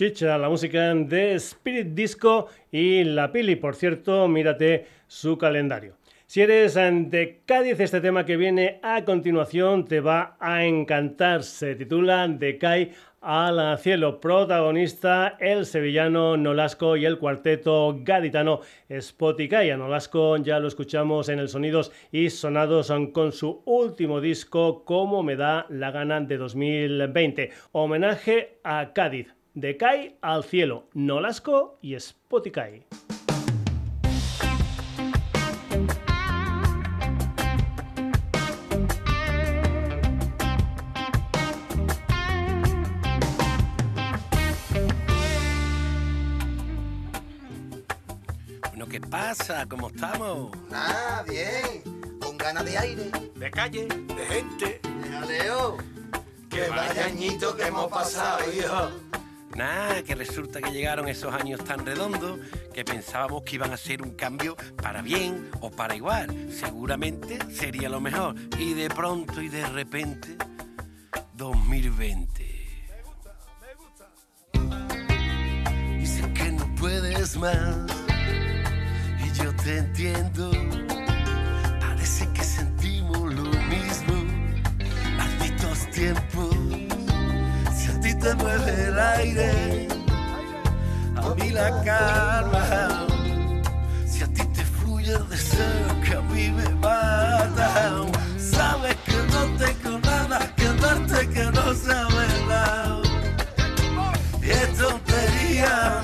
La música de Spirit Disco y La Pili. Por cierto, mírate su calendario. Si eres de Cádiz, este tema que viene a continuación te va a encantar. Se titula De Cai al cielo. Protagonista el sevillano Nolasco y el cuarteto gaditano Spoticay. A Nolasco ya lo escuchamos en el Sonidos y Sonados con su último disco, Como me da la gana de 2020. Homenaje a Cádiz. De Kai al cielo, Nolasco y Spoticay. Bueno, ¿qué pasa? ¿Cómo estamos? Ah, bien. Con ganas de aire. De calle, de gente. Ya Leo. Que vaya añito que hemos pasado, hijo. Nada, que resulta que llegaron esos años tan redondos que pensábamos que iban a ser un cambio para bien o para igual. Seguramente sería lo mejor. Y de pronto y de repente, 2020. Dices que no puedes más y yo te entiendo. Parece que sentimos lo mismo. Malditos tiempos ti te mueve el aire, a mí la calma. Si a ti te fluye el deseo que a mí me mata, sabes que no tengo nada que darte que no sabes nada. Y es tontería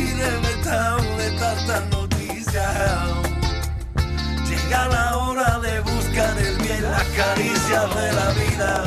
inventado de tantas noticias. Llega la hora de buscar el bien, las caricias de la vida.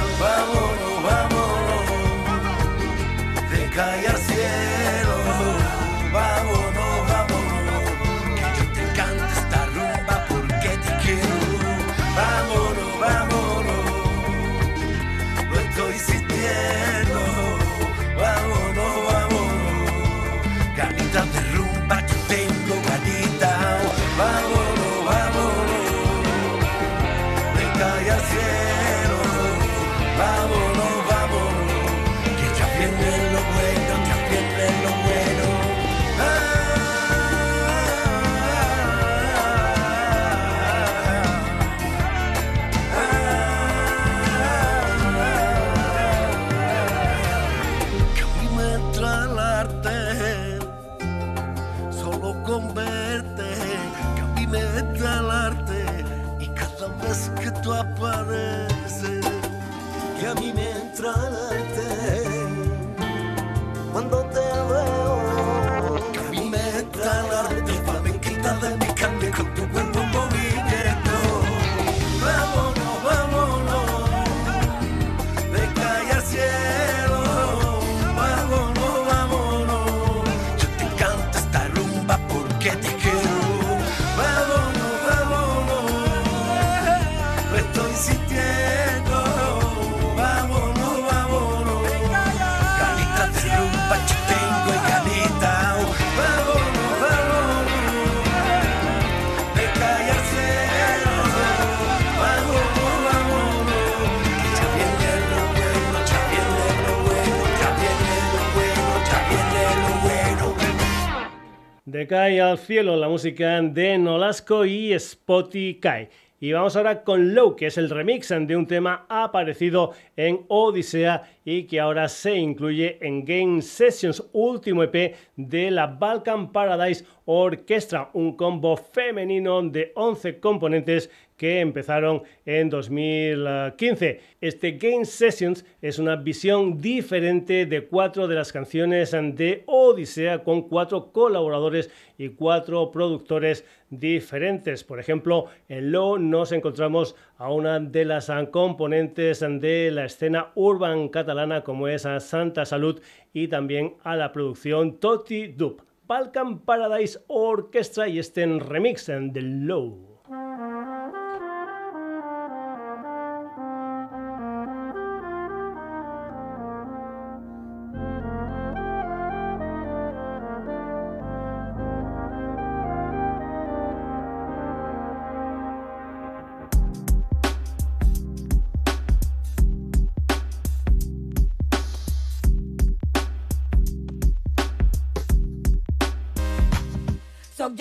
De Kai al cielo, la música de Nolasco y Spotify. Y vamos ahora con Low, que es el remix de un tema aparecido en Odisea y que ahora se incluye en Game Sessions, último EP de la Balkan Paradise Orchestra, un combo femenino de 11 componentes que empezaron en 2015. Este Game Sessions es una visión diferente de cuatro de las canciones de Odisea con cuatro colaboradores y cuatro productores diferentes. Por ejemplo, en Low nos encontramos a una de las componentes de la escena urban catalana como es Santa Salud y también a la producción Toti Dub. Balkan Paradise Orchestra y este remix de Low.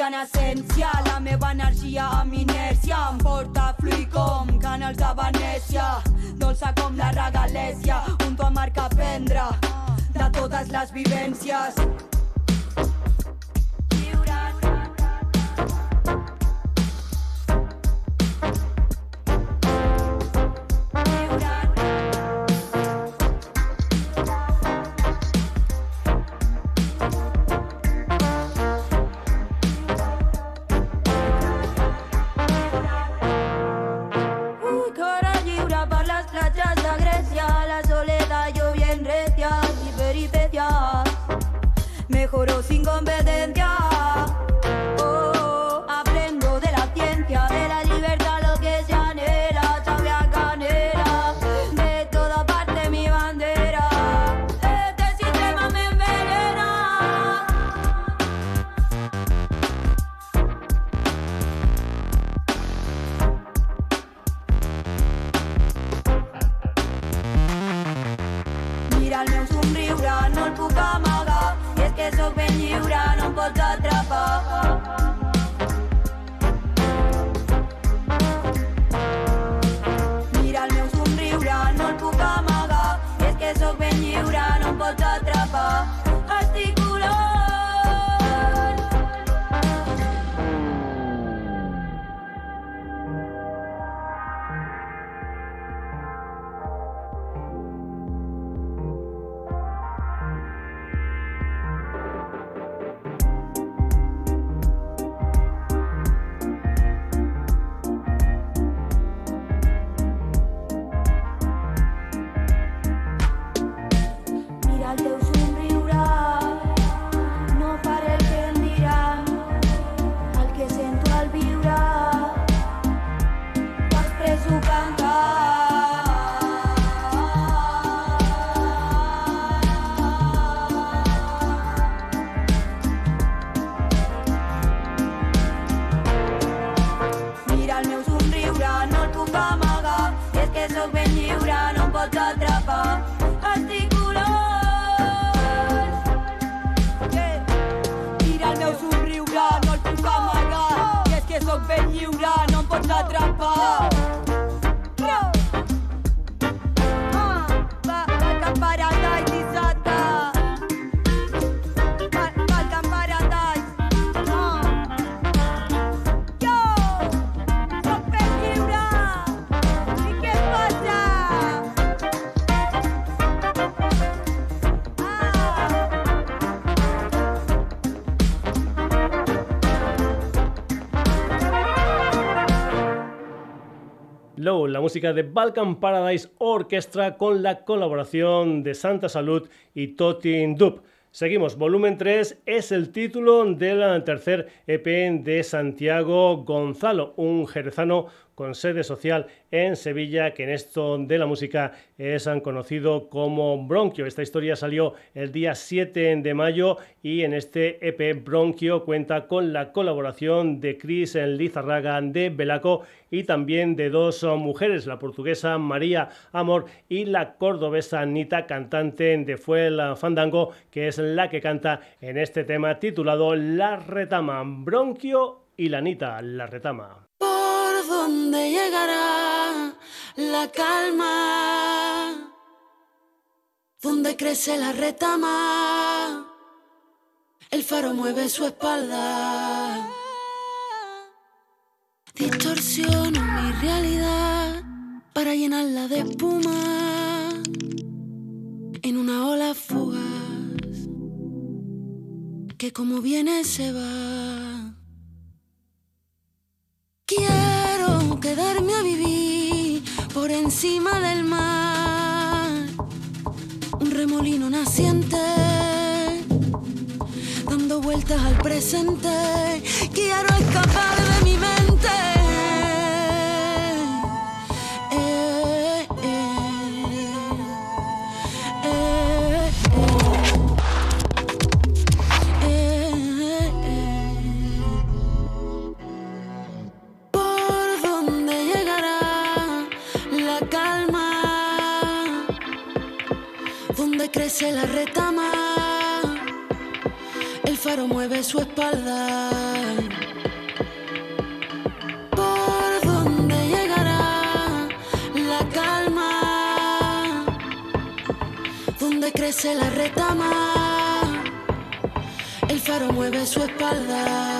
En essència, la meva energia amb inèrcia em porta fluir com canals de Venècia. Dolça com la regalèsia, un tu amarg a prendre de totes les vivències. La música de Balkan Paradise Orchestra con la colaboración de Santa Salud y Totin Dub. Seguimos, volumen 3 es el título del tercer EP de Santiago Gonzalo, un jerezano con sede social en Sevilla, que en esto de la música es conocido como Bronquio. Esta historia salió el día 7 de mayo y en este EP Bronquio cuenta con la colaboración de Chris Lizarraga de Belaco y también de dos mujeres, la portuguesa María Amor y la cordobesa Anita, cantante de Fuel Fandango, que es la que canta en este tema titulado La Retama, Bronquio y la Anita, La Retama dónde llegará la calma, donde crece la retama, el faro mueve su espalda. Distorsiono mi realidad para llenarla de espuma en una ola fugaz que como viene se va. Quedarme a vivir por encima del mar. Un remolino naciente, dando vueltas al presente. Quiero escapar de la retama, el faro mueve su espalda. ¿Por dónde llegará la calma? Donde crece la retama, el faro mueve su espalda.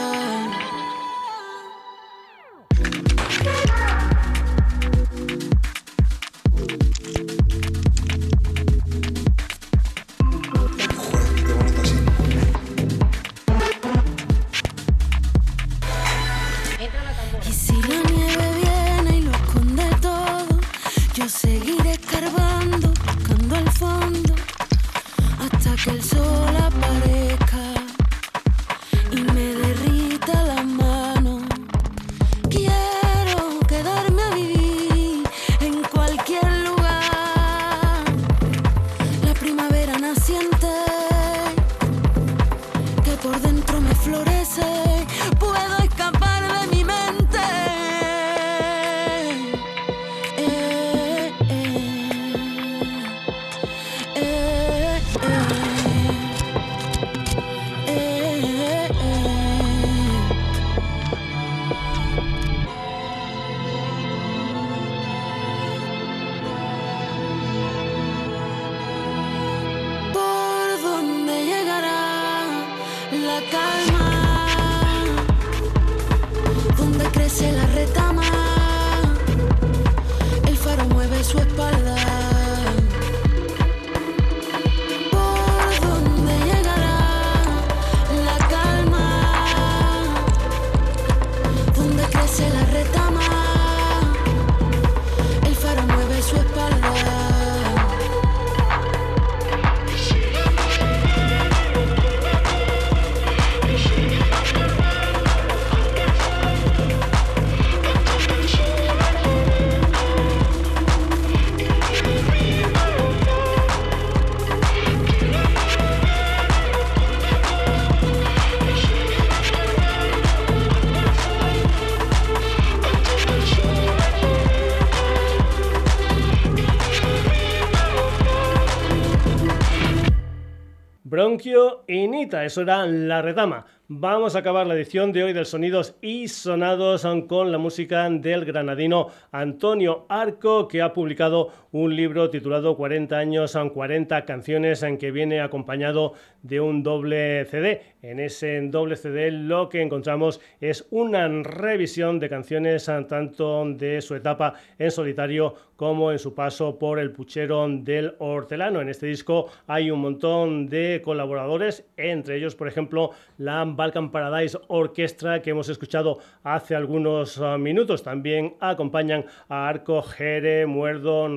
La retama. Vamos a acabar la edición de hoy del Sonidos y Sonados con la música del granadino Antonio Arco, que ha publicado un libro titulado 40 años, 40 canciones, en que viene acompañado de un doble CD. En ese doble CD lo que encontramos es una revisión de canciones tanto de su etapa en solitario como en su paso por el puchero del hortelano. En este disco hay un montón de colaboradores, entre ellos, por ejemplo, la Balkan Paradise Orchestra que hemos escuchado hace algunos uh, minutos. También acompañan a Arco, Jere, Muerdo,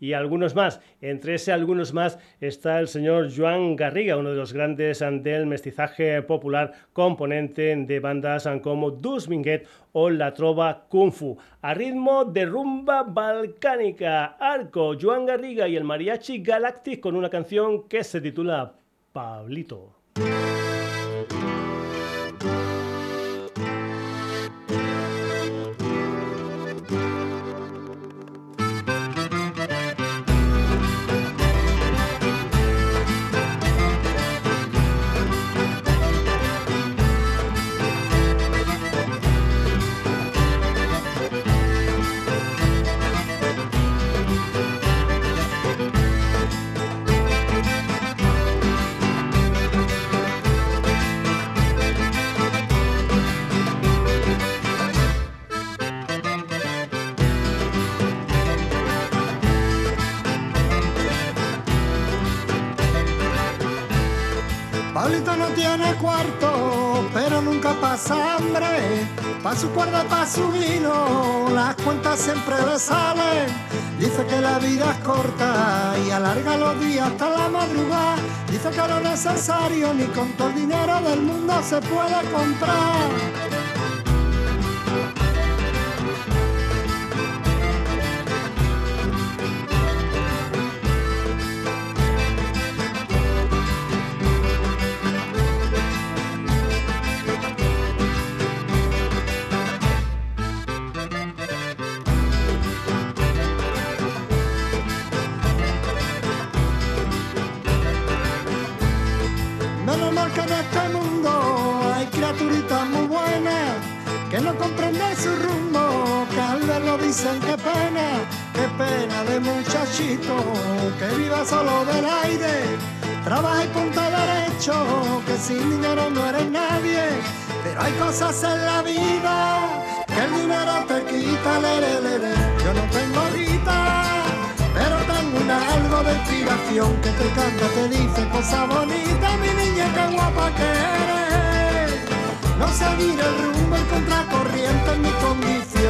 Y algunos más. Entre ese algunos más está el señor Joan Garriga, uno de los grandes del mestizaje popular, componente de bandas como Dus Minguet o La Trova Kung Fu. A ritmo de rumba balcánica, Arco, Joan Garriga y el Mariachi Galactic con una canción que se titula Pablito. Pablito no tiene cuarto, pero nunca pasa hambre. Pa' su cuerda, pa' su vino, las cuentas siempre le salen. Dice que la vida es corta y alarga los días hasta la madrugada. Dice que lo necesario ni con todo el dinero del mundo se puede comprar. Dicen qué pena, qué pena de muchachito que viva solo del aire, trabaja y punta derecho, que sin dinero no eres nadie, pero hay cosas en la vida que el dinero te quita, lere, lere. yo no tengo guita, pero tengo un algo de inspiración que te canta, te dice cosas bonitas, mi niña, qué guapa que eres. No seguir el rumbo en contracorriente es mi condición.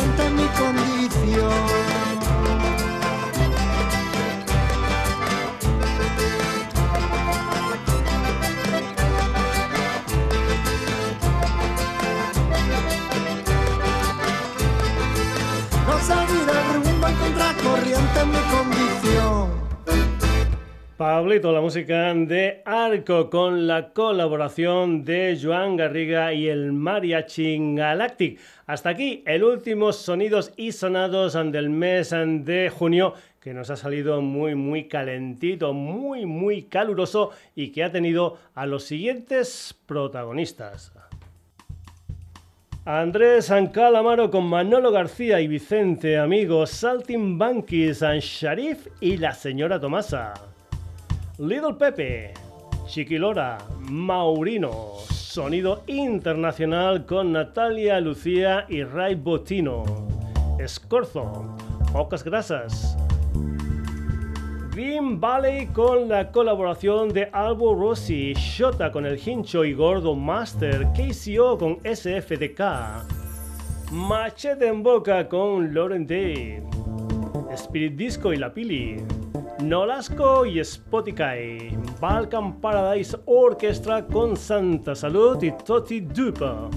Corriente mi condición. Pablito, la música de Arco con la colaboración de Joan Garriga y el Mariachi Galactic. Hasta aquí el último sonidos y sonados del mes de junio que nos ha salido muy muy calentito, muy muy caluroso y que ha tenido a los siguientes protagonistas. Andrés Calamaro con Manolo García y Vicente Amigos, Saltin Bankis, Sharif y la señora Tomasa. Little Pepe, Chiquilora, Maurino, sonido internacional con Natalia Lucía y Ray Botino. Escorzo, Pocas Grasas, Green Valley con la colaboración de Albo Rossi, Shota con el Hincho y Gordo Master, KCO con SFDK, Machete en Boca con Lauren Day, Spirit Disco y La Pili, Nolasco y Spotify, Balkan Paradise Orchestra con Santa Salud y Toti Dupa.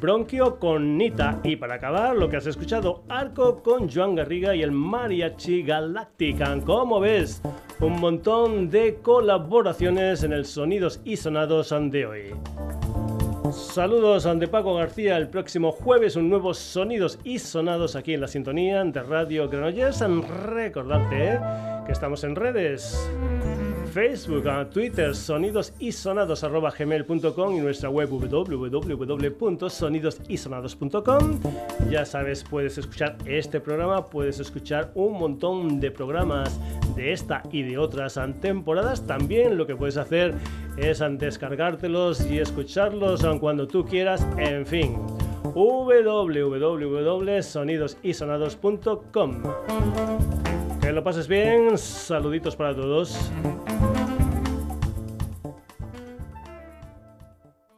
Bronquio con Nita. Y para acabar, lo que has escuchado, Arco con Joan Garriga y el Mariachi Galactica. Como ves, un montón de colaboraciones en el Sonidos y Sonados de hoy. Saludos ante Paco García. El próximo jueves un nuevo Sonidos y Sonados aquí en la sintonía de Radio Granollers. Recordarte ¿eh? que estamos en redes. Facebook, a Twitter, sonidos y nuestra web www.sonidosysonados.com. Ya sabes, puedes escuchar este programa, puedes escuchar un montón de programas de esta y de otras temporadas. También lo que puedes hacer es descargártelos y escucharlos cuando tú quieras. En fin www.sonidosysonados.com. Que lo pases bien, saluditos para todos.